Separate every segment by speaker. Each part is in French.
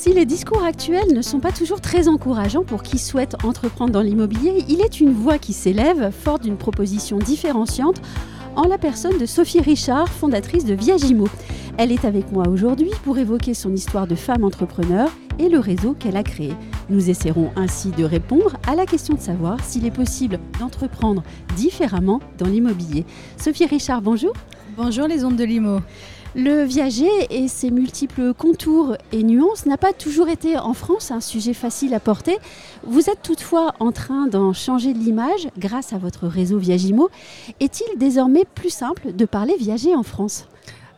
Speaker 1: Si les discours actuels ne sont pas toujours très encourageants pour qui souhaite entreprendre dans l'immobilier, il est une voix qui s'élève, forte d'une proposition différenciante, en la personne de Sophie Richard, fondatrice de Viagimo. Elle est avec moi aujourd'hui pour évoquer son histoire de femme entrepreneur et le réseau qu'elle a créé. Nous essaierons ainsi de répondre à la question de savoir s'il est possible d'entreprendre différemment dans l'immobilier. Sophie Richard, bonjour.
Speaker 2: Bonjour les ondes de Limo.
Speaker 1: Le viager et ses multiples contours et nuances n'a pas toujours été en France un sujet facile à porter. Vous êtes toutefois en train d'en changer l'image grâce à votre réseau Viagimo. Est-il désormais plus simple de parler viager en France?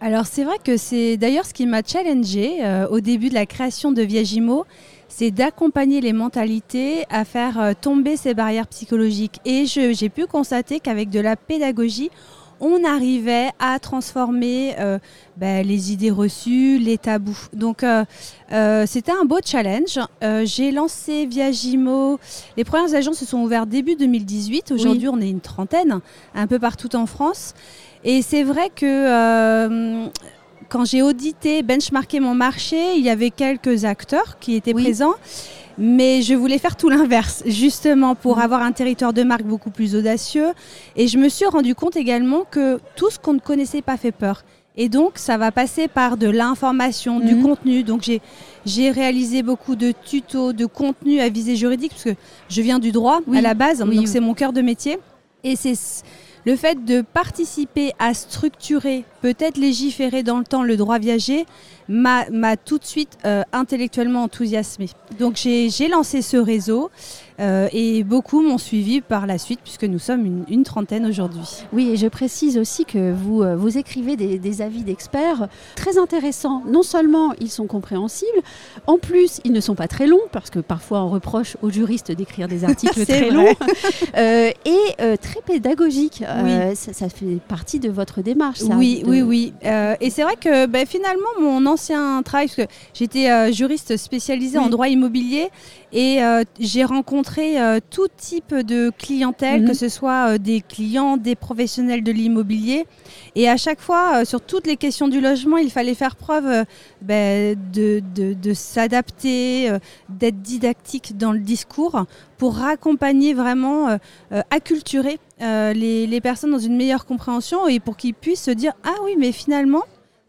Speaker 2: Alors c'est vrai que c'est d'ailleurs ce qui m'a challengé euh, au début de la création de Viagimo, c'est d'accompagner les mentalités à faire euh, tomber ces barrières psychologiques. Et j'ai pu constater qu'avec de la pédagogie, on arrivait à transformer euh, ben, les idées reçues, les tabous. Donc euh, euh, c'était un beau challenge. J'ai lancé Viagimo. Les premières agences se sont ouvertes début 2018. Aujourd'hui, on est une trentaine, un peu partout en France. Et c'est vrai que quand j'ai audité, benchmarké mon marché, il y avait quelques acteurs qui étaient présents. Mais je voulais faire tout l'inverse, justement pour mm. avoir un territoire de marque beaucoup plus audacieux. Et je me suis rendu compte également que tout ce qu'on ne connaissait pas fait peur. Et donc, ça va passer par de l'information, du mm. contenu. Donc, j'ai réalisé beaucoup de tutos, de contenu à visée juridique, parce que je viens du droit à la base, donc c'est mon cœur de métier. Et c'est le fait de participer à structurer, peut-être légiférer dans le temps le droit viager, m'a tout de suite euh, intellectuellement enthousiasmé. Donc j'ai lancé ce réseau euh, et beaucoup m'ont suivi par la suite puisque nous sommes une, trentaine aujourd'hui.
Speaker 1: Oui, et je précise aussi que vous, euh, vous écrivez des, avis d'experts très intéressants. Non seulement ils sont compréhensibles, en plus ils ne sont pas très longs parce que parfois on reproche aux juristes d'écrire des articles très longs et très pédagogiques. Ça, fait partie de votre démarche. Ça,
Speaker 2: oui, oui, oui, et c'est vrai que ben, finalement mon ancien travail, parce que j'étais euh, juriste spécialisée en droit immobilier et euh, j'ai rencontré euh, tout type de clientèle, mhm. que ce soit des clients, des professionnels de l'immobilier. Et à chaque fois, sur toutes les questions du logement, il fallait faire preuve ben, de, de, s'adapter, d'être didactique dans le discours pour accompagner vraiment, acculturer les, les personnes dans une meilleure compréhension et pour qu'ils puissent se dire Ah oui, mais finalement,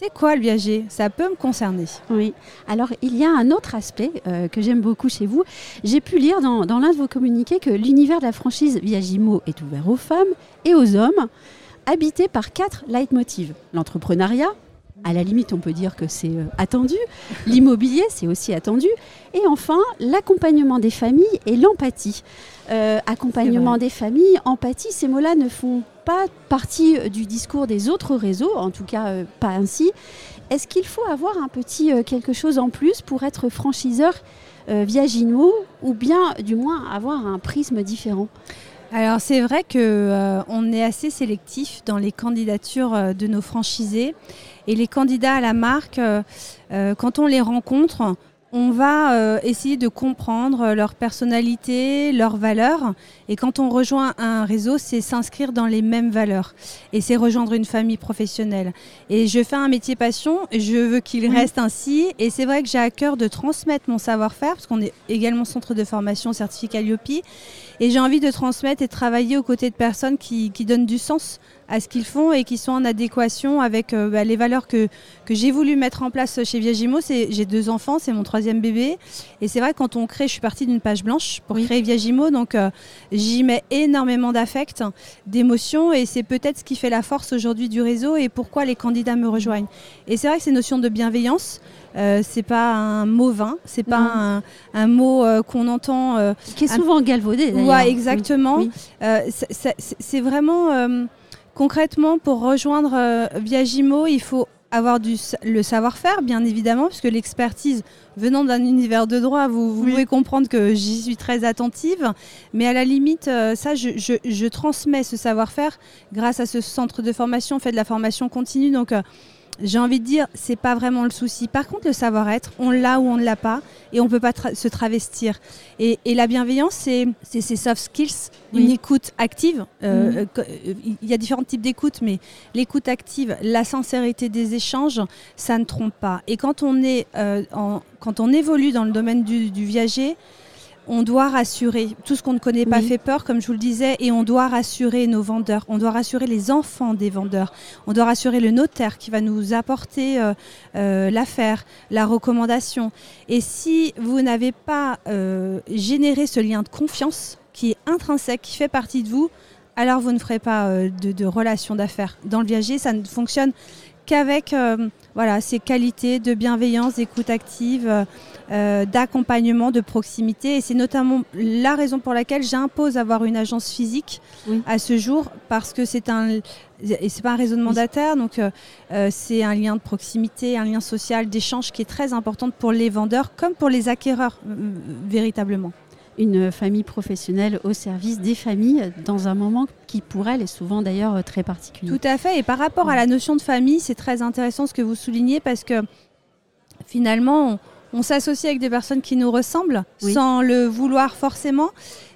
Speaker 2: c'est quoi le viager? Ça peut me concerner.
Speaker 1: Oui. Alors, il y a un autre aspect euh, que j'aime beaucoup chez vous. J'ai pu lire dans, l'un de vos communiqués que l'univers de la franchise Viagimo est ouvert aux femmes et aux hommes, habité par quatre leitmotivs. L'entrepreneuriat, à la limite, on peut dire que c'est euh, attendu. L'immobilier, c'est aussi attendu. Et enfin, l'accompagnement des familles et l'empathie. Euh, accompagnement des familles, empathie, ces mots-là ne font pas partie euh, du discours des autres réseaux, en tout cas pas ainsi. Est-ce qu'il faut avoir un petit quelque chose en plus pour être franchiseur via Gino ou bien du moins avoir un prisme différent?
Speaker 2: Alors c'est vrai que on est assez sélectif dans les candidatures de nos franchisés. Et les candidats à la marque, euh, euh, quand on les rencontre, on va euh, essayer de comprendre leur personnalité, leurs valeurs. Et quand on rejoint un réseau, c'est s'inscrire dans les mêmes valeurs. Et c'est rejoindre une famille professionnelle. Et je fais un métier passion, je veux qu'il reste ainsi. Et c'est vrai que j'ai à cœur de transmettre mon savoir-faire, parce qu'on est également centre de formation certificat IOPI. Et j'ai envie de transmettre et de travailler aux côtés de personnes qui, qui donnent du sens à ce qu'ils font et qui sont en adéquation avec euh, bah, les valeurs que, que j'ai voulu mettre en place chez Viagimo. J'ai deux enfants, c'est mon troisième bébé. Et c'est vrai, quand on crée, je suis partie d'une page blanche pour créer Viagimo. Donc, euh, j'y mets énormément d'affect, d'émotion. Et c'est peut-être ce qui fait la force aujourd'hui du réseau et pourquoi les candidats me rejoignent. Et c'est vrai que ces notions de bienveillance, euh, c'est pas un mot vain, c'est pas un, mot qu'on entend.
Speaker 1: qui est souvent galvaudé.
Speaker 2: Ouais, exactement. c'est vraiment Concrètement, pour rejoindre euh, Viagimo, il faut avoir du, le savoir-faire, bien évidemment, puisque l'expertise venant d'un univers de droit, vous, vous pouvez comprendre que j'y suis très attentive. Mais à la limite, euh, ça, je, je, je, transmets ce savoir-faire grâce à ce centre de formation. On fait de la formation continue. Donc, euh, j'ai envie de dire, c'est pas vraiment le souci. Par contre, le savoir-être, on l'a ou on ne l'a pas, et on peut pas se travestir. Et, la bienveillance, c'est ces soft skills, une écoute active. Euh, mhm. euh, euh, il y a différents types d'écoute, mais l'écoute active, la sincérité des échanges, ça ne trompe pas. Et quand on est, en, quand on évolue dans le domaine du, du viager, on doit rassurer. Tout ce qu'on ne connaît pas fait peur, comme je vous le disais, et on doit rassurer nos vendeurs. On doit rassurer les enfants des vendeurs. On doit rassurer le notaire qui va nous apporter euh, euh, l'affaire, la recommandation. Et si vous n'avez pas euh, généré ce lien de confiance qui est intrinsèque, qui fait partie de vous, alors vous ne ferez pas de, de relation d'affaires. Dans le viager, ça ne fonctionne qu'avec voilà, ces qualités de bienveillance, d'écoute active, euh, d'accompagnement, de proximité. Et c'est notamment la raison pour laquelle j'impose avoir une agence physique à ce jour, parce que c'est un et c'est pas un réseau de mandataires, donc euh, euh, c'est un lien de proximité, un lien social, d'échange qui est très important pour les vendeurs comme pour les acquéreurs véritablement
Speaker 1: une famille professionnelle au service des familles dans un moment qui pour elle est souvent d'ailleurs très particulier.
Speaker 2: Tout à fait. Et par rapport à la notion de famille, c'est très intéressant ce que vous soulignez parce que finalement, on, s'associe avec des personnes qui nous ressemblent sans le vouloir forcément.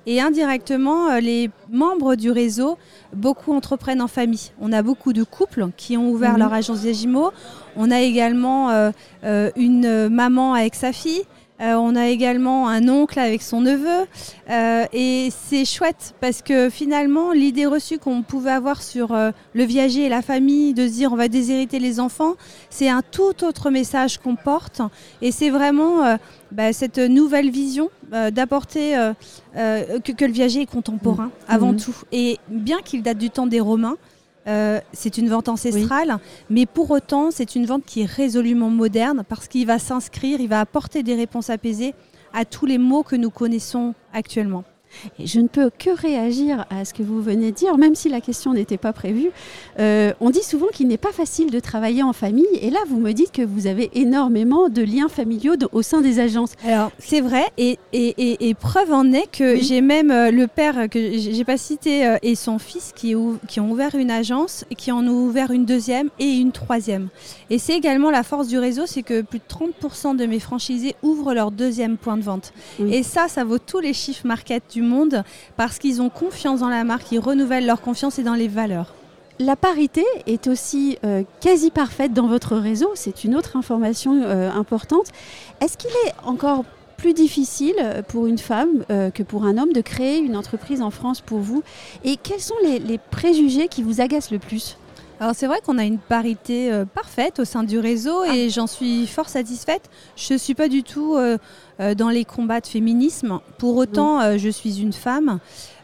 Speaker 2: Et indirectement, euh, les membres du réseau, beaucoup entreprennent en famille. On a beaucoup de couples qui ont ouvert mhm. leur agence Viagimo. On a également euh, euh, une maman avec sa fille. Euh, on a également un oncle avec son neveu. Euh, et c'est chouette parce que finalement, l'idée reçue qu'on pouvait avoir sur euh, le viager et la famille, de se dire on va déshériter les enfants, c'est un tout autre message qu'on porte. Et c'est vraiment bah, cette nouvelle vision d'apporter que, le viager est contemporain mmh. avant mmh. tout. Et bien qu'il date du temps des Romains, euh, c'est une vente ancestrale, mais pour autant, c'est une vente qui est résolument moderne parce qu'il va s'inscrire, il va apporter des réponses apaisées à tous les mots que nous connaissons actuellement.
Speaker 1: Et je ne peux que réagir à ce que vous venez de dire, même si la question n'était pas prévue. Euh, on dit souvent qu'il n'est pas facile de travailler en famille, et là, vous me dites que vous avez énormément de liens familiaux au sein des agences.
Speaker 2: Alors, c'est vrai, et, et, preuve en est que j'ai même euh, le père que j'ai pas cité euh, et son fils qui, qui ont ouvert une agence, et qui en ont ouvert une deuxième et une troisième. Et c'est également la force du réseau, c'est que plus de 30% de mes franchisés ouvrent leur deuxième point de vente. Et ça, ça vaut tous les chiffres market du parce qu'ils ont confiance dans la marque, ils renouvellent leur confiance et dans les valeurs.
Speaker 1: La parité est aussi euh, quasi parfaite dans votre réseau, c'est une autre information euh, importante. Est-ce qu'il est encore plus difficile pour une femme euh, que pour un homme de créer une entreprise en France pour vous? Et quels sont les, préjugés qui vous agacent le plus?
Speaker 2: Alors c'est vrai qu'on a une parité parfaite au sein du réseau ah. et j'en suis fort satisfaite. Je ne suis pas du tout euh, dans les combats de féminisme. Pour autant, euh, je suis une femme.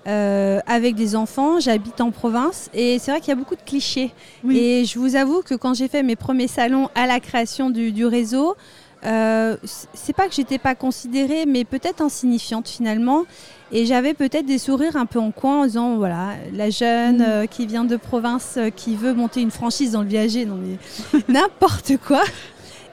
Speaker 2: Euh, avec des enfants, j'habite en province et c'est vrai qu'il y a beaucoup de clichés. Et je vous avoue que quand j'ai fait mes premiers salons à la création du, réseau, c'est pas que j'étais pas considérée, mais peut-être insignifiante finalement. Et j'avais peut-être des sourires un peu en coin en disant voilà, la jeune qui vient de province, qui veut monter une franchise dans le viager, non mais n'importe quoi.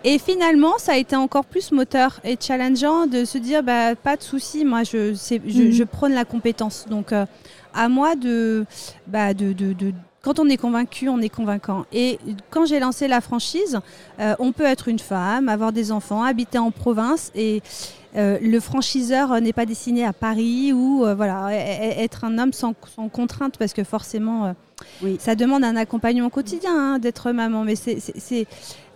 Speaker 2: Et finalement, ça a été encore plus moteur et challengeant de se dire bah, pas de souci, moi je, je, je, mhm. prône la compétence. Donc euh, à moi de, bah, de, de, de quand on est convaincu, on est convaincant. Et quand j'ai lancé la franchise, euh, on peut être une femme, avoir des enfants, habiter en province et euh, le franchiseur n'est pas destiné à Paris ou voilà être un homme sans, sans, contrainte parce que forcément oui. ça demande un accompagnement quotidien hein, d'être maman. Mais c'est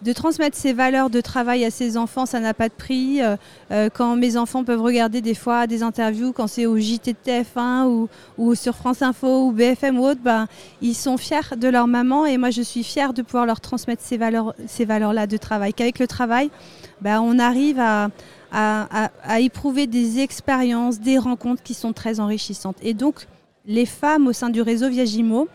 Speaker 2: de transmettre ces valeurs de travail à ses enfants, ça n'a pas de prix. Euh, euh, quand mes enfants peuvent regarder des fois des interviews, quand c'est au JT de TF1 ou, ou, sur France Info ou BFM ou autre, ben, ils sont fiers de leur maman et moi je suis fière de pouvoir leur transmettre ces valeurs, ces valeurs-là de travail. Qu'avec le travail, ben, on arrive à, éprouver des expériences, des rencontres qui sont très enrichissantes. Et donc, les femmes au sein du réseau Viagimo,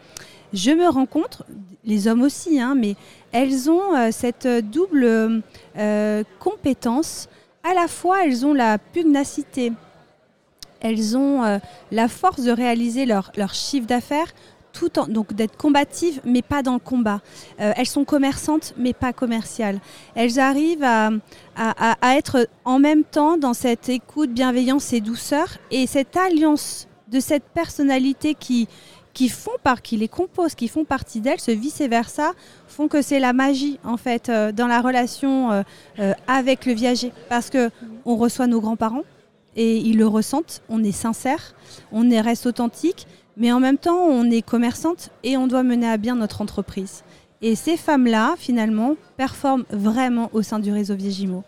Speaker 2: je me rencontre, les hommes aussi, hein, mais elles ont euh, cette double euh, compétence. À la fois, elles ont la pugnacité, elles ont euh, la force de réaliser leur chiffre d'affaires donc d'être combatives, mais pas dans le combat. Euh, elles sont commerçantes, mais pas commerciales. Elles arrivent à, être en même temps dans cette écoute, bienveillance et douceur, et cette alliance de cette personnalité qui, qui font par, qui les composent, qui font partie d'elles, ce vice versa, font que c'est la magie en fait euh, dans la relation euh, avec le viager, parce que on reçoit nos grands-parents et ils le ressentent. On est sincère, on est reste authentique, mais en même temps on est commerçante et on doit mener à bien notre entreprise. Et ces femmes-là, finalement, performent vraiment au sein du réseau Viegimo.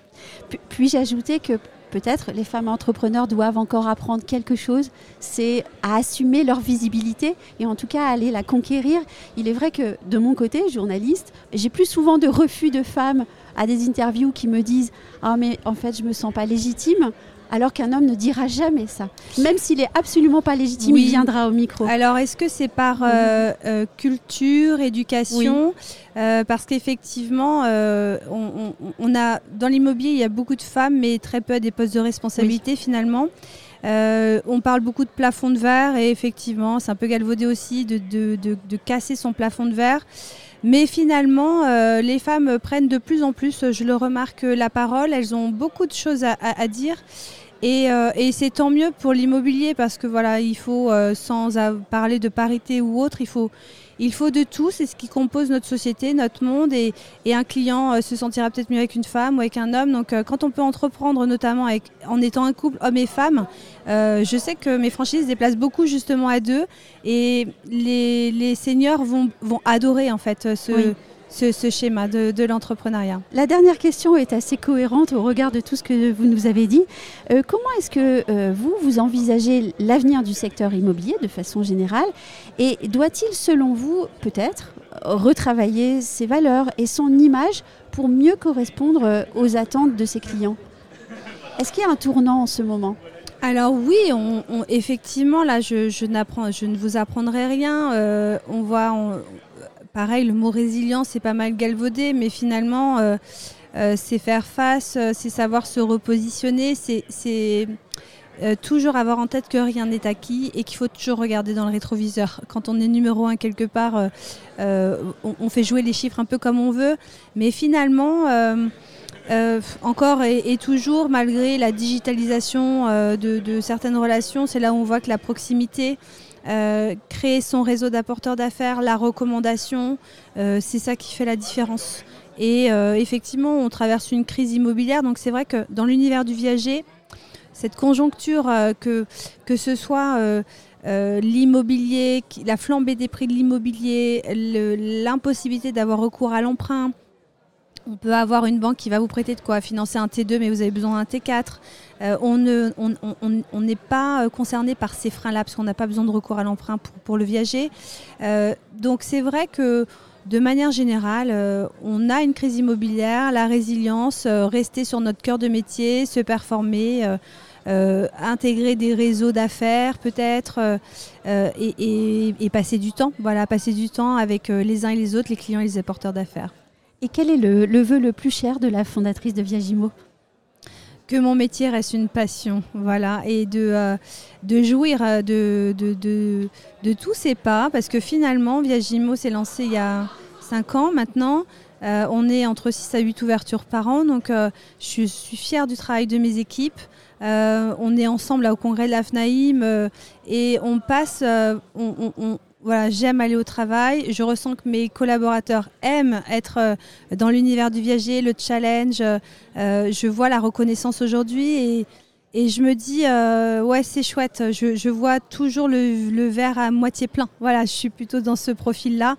Speaker 1: Puis-je ajouter que peut-être les femmes entrepreneurs doivent encore apprendre quelque chose, c'est à assumer leur visibilité et en tout cas à aller la conquérir. Il est vrai que de mon côté, journaliste, j'ai plus souvent de refus de femmes à des interviews qui me disent Ah, mais en fait, je me sens pas légitime alors qu'un homme ne dira jamais ça. Même s'il est absolument pas légitime, il viendra au micro.
Speaker 2: Alors, est-ce que c'est par euh, euh, culture, éducation euh, Parce qu'effectivement, on, a dans l'immobilier, il y a beaucoup de femmes, mais très peu à des postes de responsabilité finalement. on parle beaucoup de plafond de verre et effectivement, c'est un peu galvaudé aussi de, de, casser son plafond de verre. Mais finalement, les femmes prennent de plus en plus, je le remarque, la parole. Elles ont beaucoup de choses à dire. Euh, et, c'est tant mieux pour l'immobilier parce que voilà, il faut, euh, sans parler de parité ou autre, il faut, il faut de tout. C'est ce qui compose notre société, notre monde. Et, un client euh, se sentira peut-être mieux avec une femme ou avec un homme. Donc quand on peut entreprendre, notamment avec, en étant un couple homme et femme, je sais que mes franchises se déplacent beaucoup justement à deux. Et les, les seniors vont, vont adorer en fait ce ce, schéma de, l'entrepreneuriat?
Speaker 1: La dernière question est assez cohérente au regard de tout ce que vous nous avez dit. Euh, comment est-ce que euh, vous, vous envisagez l'avenir du secteur immobilier de façon générale? Et doit-il, selon vous, peut-être, retravailler ses valeurs et son image pour mieux correspondre euh, aux attentes de ses clients? Est-ce qu'il y a un tournant en ce moment?
Speaker 2: Alors oui, on, effectivement, là, je, je, je, ne vous apprendrai rien. on voit, pareil, le mot résilience c'est pas mal galvaudé, mais finalement, euh, euh, c'est faire face, euh, c'est savoir se repositionner, c'est toujours avoir en tête que rien n'est acquis et qu'il faut toujours regarder dans le rétroviseur. Quand on est numéro un quelque part, on, fait jouer les chiffres un peu comme on veut, mais finalement, encore et, toujours, malgré la digitalisation de, certaines relations, c'est là où on voit que la proximité euh, créer son réseau d'apporteurs d'affaires, la recommandation, euh, c'est ça qui fait la différence. Et euh, effectivement, on traverse une crise immobilière, donc c'est vrai que dans l'univers du viager, cette conjoncture, que, que ce soit l'immobilier, la flambée des prix de l'immobilier, l'impossibilité d'avoir recours à l'emprunt, on peut avoir une banque qui va vous prêter de quoi financer un T2, mais vous avez besoin d'un T4. Euh, on n'est on, pas euh, concerné par ces freins-là parce qu'on n'a pas besoin de recours à l'emprunt pour, le viager. Euh, donc c'est vrai que de manière générale, on a une crise immobilière, la résilience, rester sur notre cœur de métier, se performer. intégrer des réseaux d'affaires peut-être et, passer du temps, voilà, passer du temps avec les uns et les autres, les clients et les apporteurs d'affaires.
Speaker 1: Et quel est le, vœu le plus cher de la fondatrice de Viagimo
Speaker 2: que mon métier reste une passion, voilà, et de, euh, de jouir euh, de, de, de, tous ces pas, parce que finalement, Viagimo s'est lancé il y a 5 ans maintenant. Euh, on est entre 6 à 8 ouvertures par an, donc je suis fière du travail de mes équipes. on est ensemble au congrès de l'AFNAIM et on passe, voilà, j'aime aller au travail. Je ressens que mes collaborateurs aiment être euh, dans l'univers du viager, le challenge. Euh, je vois la reconnaissance aujourd'hui et, et, je me dis, euh, ouais, c'est chouette. Je, vois toujours le, le, verre à moitié plein. Voilà, je suis plutôt dans ce profil-là.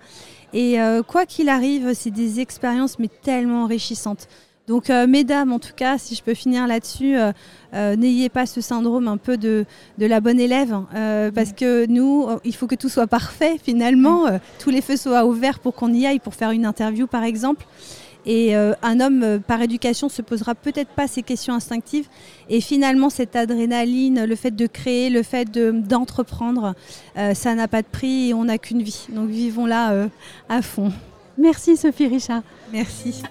Speaker 2: Et quoi qu'il arrive, c'est des expériences mais tellement enrichissantes. Donc, euh, mesdames, en tout cas, si je peux finir là-dessus, euh, euh, n'ayez pas ce syndrome un peu de, la bonne élève, hein, parce que nous, il faut que tout soit parfait finalement, tous les feux soient ouverts pour qu'on y aille pour faire une interview, par exemple. Et un homme, par éducation, se posera peut-être pas ces questions instinctives. Et finalement, cette adrénaline, le fait de créer, le fait d'entreprendre, ça n'a pas de prix et on n'a qu'une vie. Donc vivons-la à fond.
Speaker 1: Merci Sophie Richard.
Speaker 2: Merci.